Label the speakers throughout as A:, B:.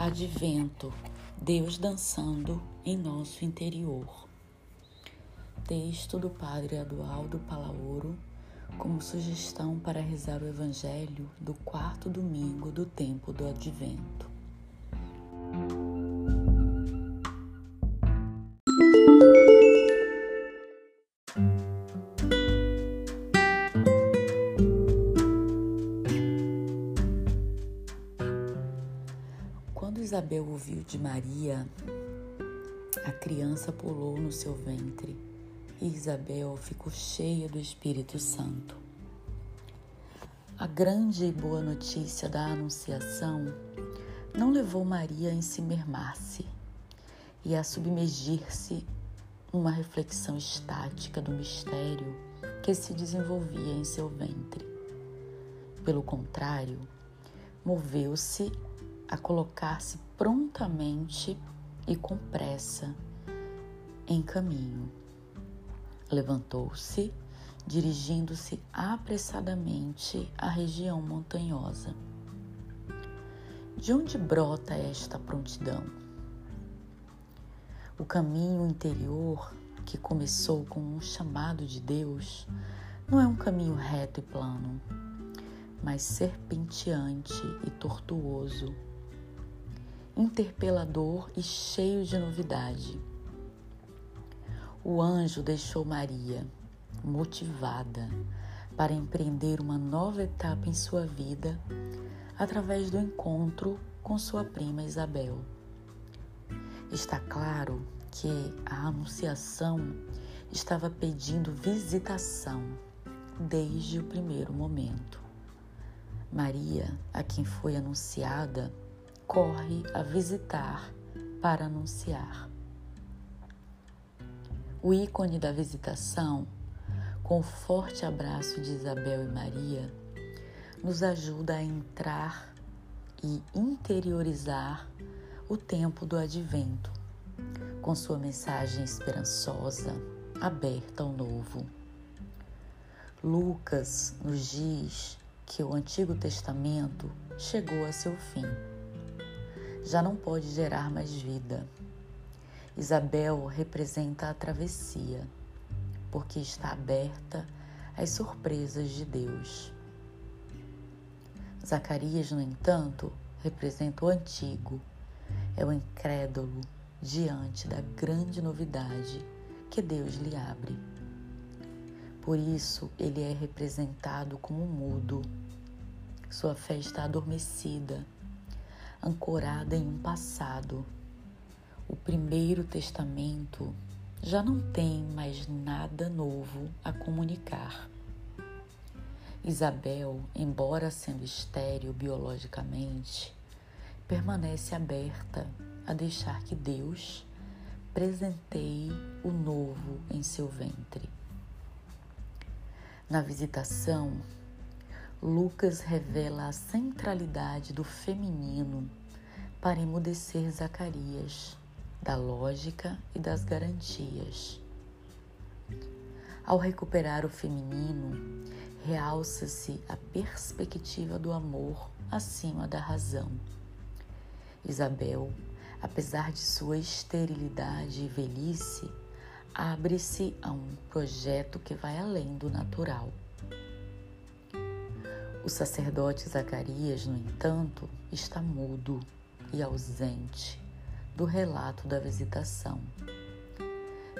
A: Advento, Deus dançando em nosso interior. Texto do Padre Adualdo Palaoro, como sugestão para rezar o Evangelho do quarto domingo do tempo do Advento. Isabel ouviu de Maria, a criança pulou no seu ventre e Isabel ficou cheia do Espírito Santo. A grande e boa notícia da Anunciação não levou Maria a ensimermar-se e a submergir-se numa reflexão estática do mistério que se desenvolvia em seu ventre. Pelo contrário, moveu-se a colocar-se prontamente e com pressa em caminho. Levantou-se, dirigindo-se apressadamente à região montanhosa. De onde brota esta prontidão? O caminho interior, que começou com um chamado de Deus, não é um caminho reto e plano, mas serpenteante e tortuoso interpelador e cheio de novidade. O anjo deixou Maria motivada para empreender uma nova etapa em sua vida através do encontro com sua prima Isabel. Está claro que a Anunciação estava pedindo visitação desde o primeiro momento. Maria, a quem foi anunciada, corre a visitar para anunciar. O ícone da visitação, com o forte abraço de Isabel e Maria, nos ajuda a entrar e interiorizar o tempo do advento, com sua mensagem esperançosa, aberta ao novo. Lucas nos diz que o Antigo Testamento chegou a seu fim já não pode gerar mais vida. Isabel representa a travessia, porque está aberta às surpresas de Deus. Zacarias, no entanto, representa o antigo, é o incrédulo diante da grande novidade que Deus lhe abre. Por isso, ele é representado como mudo. Sua fé está adormecida ancorada em um passado. O primeiro testamento já não tem mais nada novo a comunicar. Isabel, embora sendo estéril biologicamente, permanece aberta a deixar que Deus presenteie o novo em seu ventre. Na visitação, Lucas revela a centralidade do feminino para emudecer Zacarias, da lógica e das garantias. Ao recuperar o feminino, realça-se a perspectiva do amor acima da razão. Isabel, apesar de sua esterilidade e velhice, abre-se a um projeto que vai além do natural. O sacerdote Zacarias, no entanto, está mudo e ausente do relato da visitação.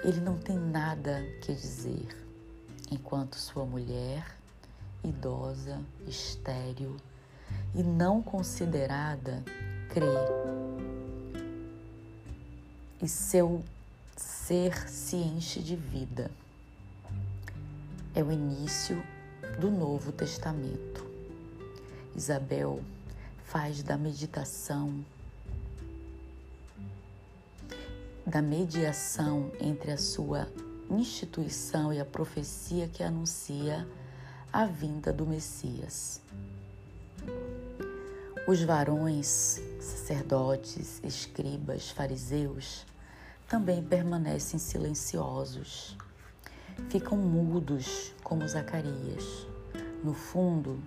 A: Ele não tem nada que dizer, enquanto sua mulher, idosa, estéril e não considerada, crê. E seu ser se enche de vida. É o início do Novo Testamento. Isabel faz da meditação, da mediação entre a sua instituição e a profecia que anuncia a vinda do Messias. Os varões, sacerdotes, escribas, fariseus também permanecem silenciosos, ficam mudos como Zacarias. No fundo,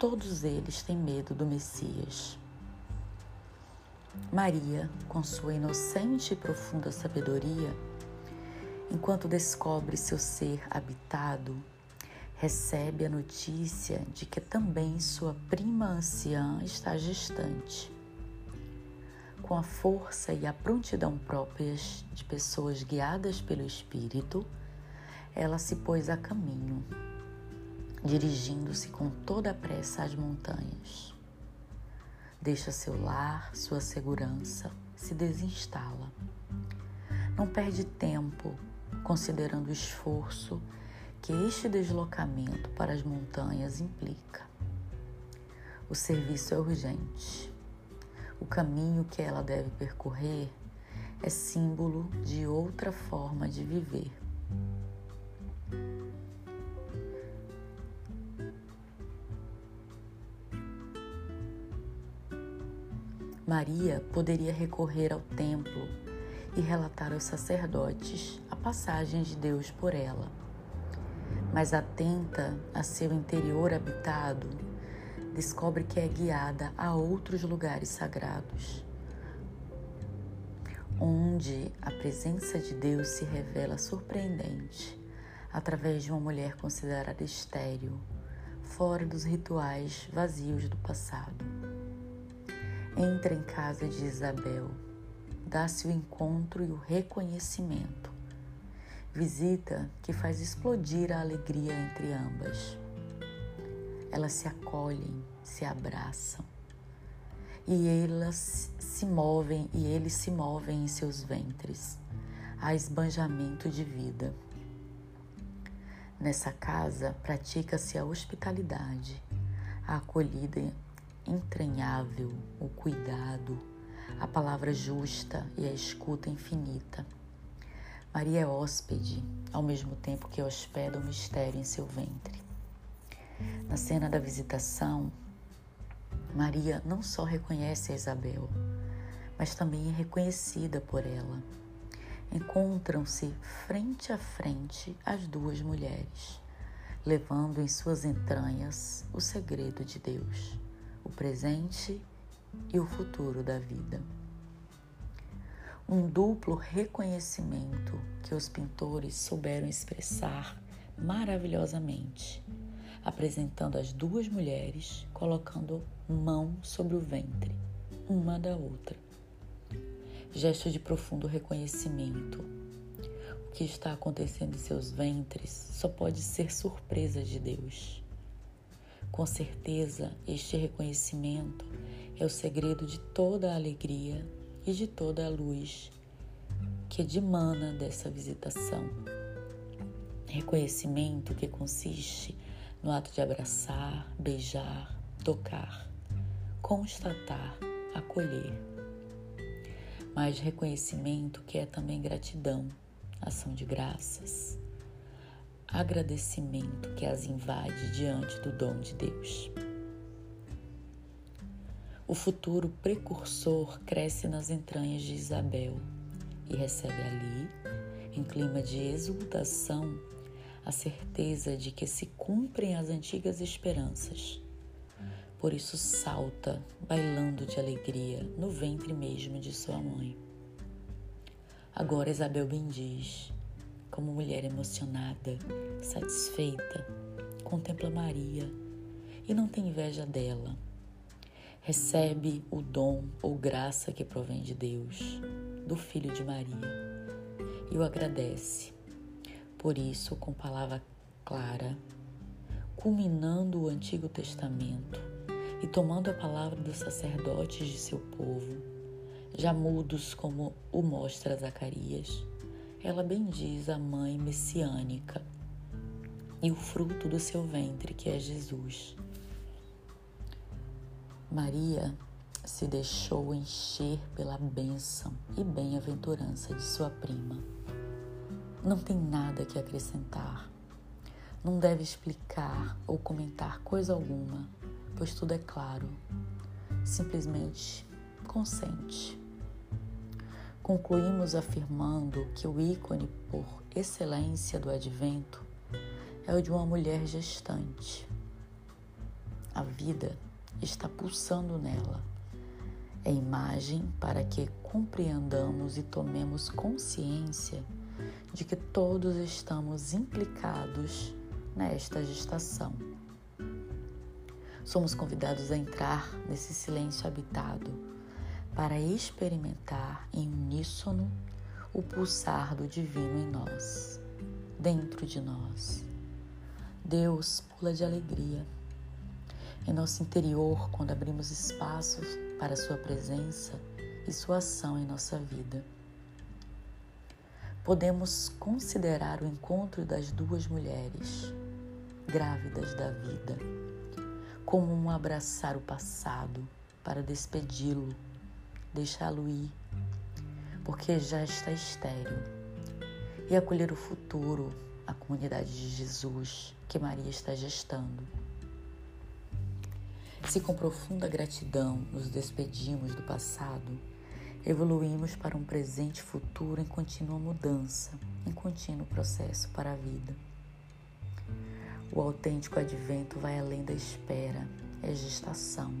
A: Todos eles têm medo do Messias. Maria, com sua inocente e profunda sabedoria, enquanto descobre seu ser habitado, recebe a notícia de que também sua prima anciã está gestante. Com a força e a prontidão próprias de pessoas guiadas pelo Espírito, ela se pôs a caminho, dirigindo-se com toda a pressa às montanhas. Deixa seu lar, sua segurança, se desinstala. Não perde tempo considerando o esforço que este deslocamento para as montanhas implica. O serviço é urgente. O caminho que ela deve percorrer é símbolo de outra forma de viver. Maria poderia recorrer ao templo e relatar aos sacerdotes a passagem de Deus por ela. Mas atenta a seu interior habitado, descobre que é guiada a outros lugares sagrados, onde a presença de Deus se revela surpreendente através de uma mulher considerada estéril, fora dos rituais vazios do passado. Entra em casa de Isabel, dá-se o encontro e o reconhecimento. Visita que faz explodir a alegria entre ambas. Elas se acolhem, se abraçam e elas se movem e eles se movem em seus ventres. Há esbanjamento de vida. Nessa casa pratica-se a hospitalidade, a acolhida entranhável, o cuidado, a palavra justa e a escuta infinita. Maria é hóspede, ao mesmo tempo que hospeda o mistério em seu ventre. Na cena da visitação, Maria não só reconhece a Isabel, mas também é reconhecida por ela. Encontram-se frente a frente as duas mulheres, levando em suas entranhas o segredo de Deus o presente e o futuro da vida. Um duplo reconhecimento que os pintores souberam expressar maravilhosamente, apresentando as duas mulheres colocando mão sobre o ventre, uma da outra. Gesto de profundo reconhecimento. O que está acontecendo em seus ventres só pode ser surpresa de Deus. Com certeza, este reconhecimento é o segredo de toda a alegria e de toda a luz que dimana dessa visitação. Reconhecimento que consiste no ato de abraçar, beijar, tocar, constatar, acolher. Mas reconhecimento que é também gratidão, ação de graças, agradecimento que as invade diante do dom de Deus. O futuro precursor cresce nas entranhas de Isabel e recebe ali, em clima de exultação, a certeza de que se cumprem as antigas esperanças. Por isso salta, bailando de alegria, no ventre mesmo de sua mãe. Agora Isabel bendiz, como mulher emocionada, satisfeita, contempla Maria e não tem inveja dela. Recebe o dom ou graça que provém de Deus, do Filho de Maria, e o agradece. Por isso, com palavra clara, culminando o Antigo Testamento e tomando a palavra dos sacerdotes de seu povo, já mudos como o mostra Zacarias, ela bendiz a mãe messiânica e o fruto do seu ventre, que é Jesus. Maria se deixou encher pela bênção e bem-aventurança de sua prima. Não tem nada que acrescentar. Não deve explicar ou comentar coisa alguma, pois tudo é claro. Simplesmente consente. Concluímos afirmando que o ícone por excelência do advento é o de uma mulher gestante. A vida está pulsando nela É imagem para que compreendamos e tomemos consciência de que todos estamos implicados nesta gestação. Somos convidados a entrar nesse silêncio habitado para experimentar em uníssono o pulsar do divino em nós, dentro de nós. Deus pula de alegria. Em nosso interior, quando abrimos espaços para Sua presença e Sua ação em nossa vida. Podemos considerar o encontro das duas mulheres, grávidas da vida, como um abraçar o passado para despedi-lo, deixá-lo ir porque já está estéril, e acolher o futuro, a comunidade de Jesus que Maria está gestando. Se com profunda gratidão nos despedimos do passado, evoluímos para um presente futuro em contínua mudança, em contínuo processo para a vida. O autêntico advento vai além da espera, é gestação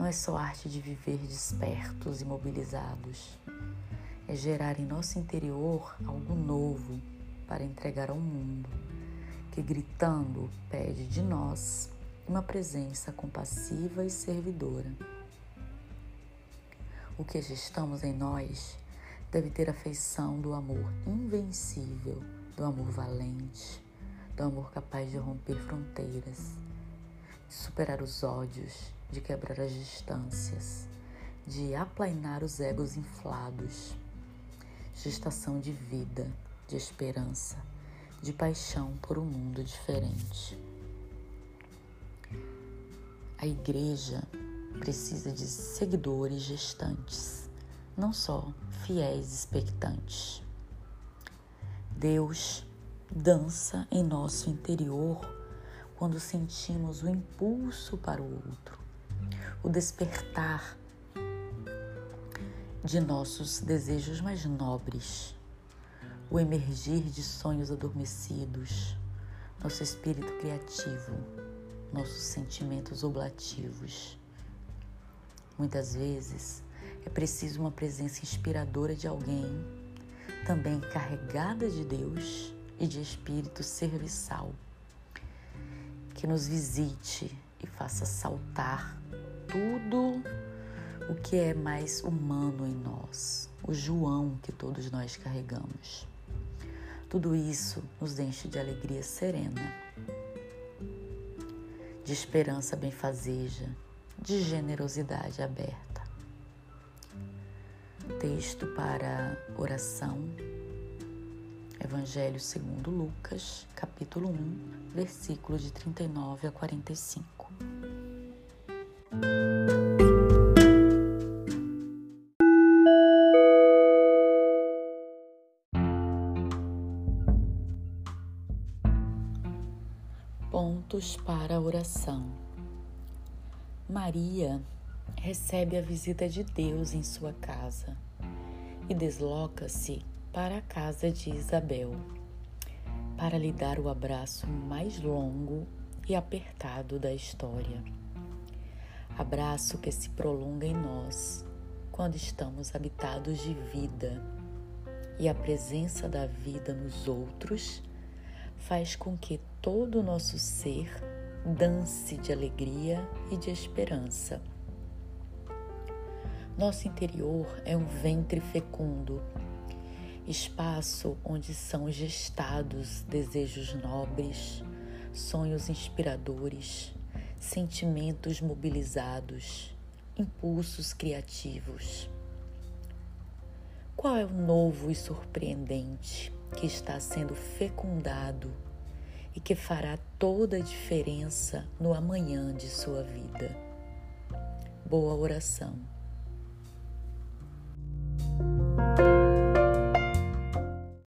A: não é só arte de viver despertos e mobilizados, é gerar em nosso interior algo novo para entregar ao mundo, que gritando pede de nós uma presença compassiva e servidora. O que gestamos em nós deve ter a feição do amor invencível, do amor valente, do amor capaz de romper fronteiras, de superar os ódios de quebrar as distâncias, de aplainar os egos inflados. Gestação de vida, de esperança, de paixão por um mundo diferente. A igreja precisa de seguidores gestantes, não só fiéis expectantes. Deus dança em nosso interior quando sentimos o impulso para o outro o despertar de nossos desejos mais nobres, o emergir de sonhos adormecidos, nosso espírito criativo, nossos sentimentos oblativos. Muitas vezes é preciso uma presença inspiradora de alguém, também carregada de Deus e de espírito serviçal, que nos visite e faça saltar tudo o que é mais humano em nós, o João que todos nós carregamos. Tudo isso nos enche de alegria serena, de esperança benfazeja, de generosidade aberta. Texto para oração, Evangelho segundo Lucas, capítulo 1, versículo de 39 a 45. Pontos para a oração. Maria recebe a visita de Deus em sua casa e desloca-se para a casa de Isabel para lhe dar o abraço mais longo e apertado da história. Abraço que se prolonga em nós quando estamos habitados de vida e a presença da vida nos outros faz com que todo o nosso ser dance de alegria e de esperança. Nosso interior é um ventre fecundo, espaço onde são gestados desejos nobres, sonhos inspiradores, sentimentos mobilizados, impulsos criativos. Qual é o novo e surpreendente que está sendo fecundado e que fará toda a diferença no amanhã de sua vida? Boa oração.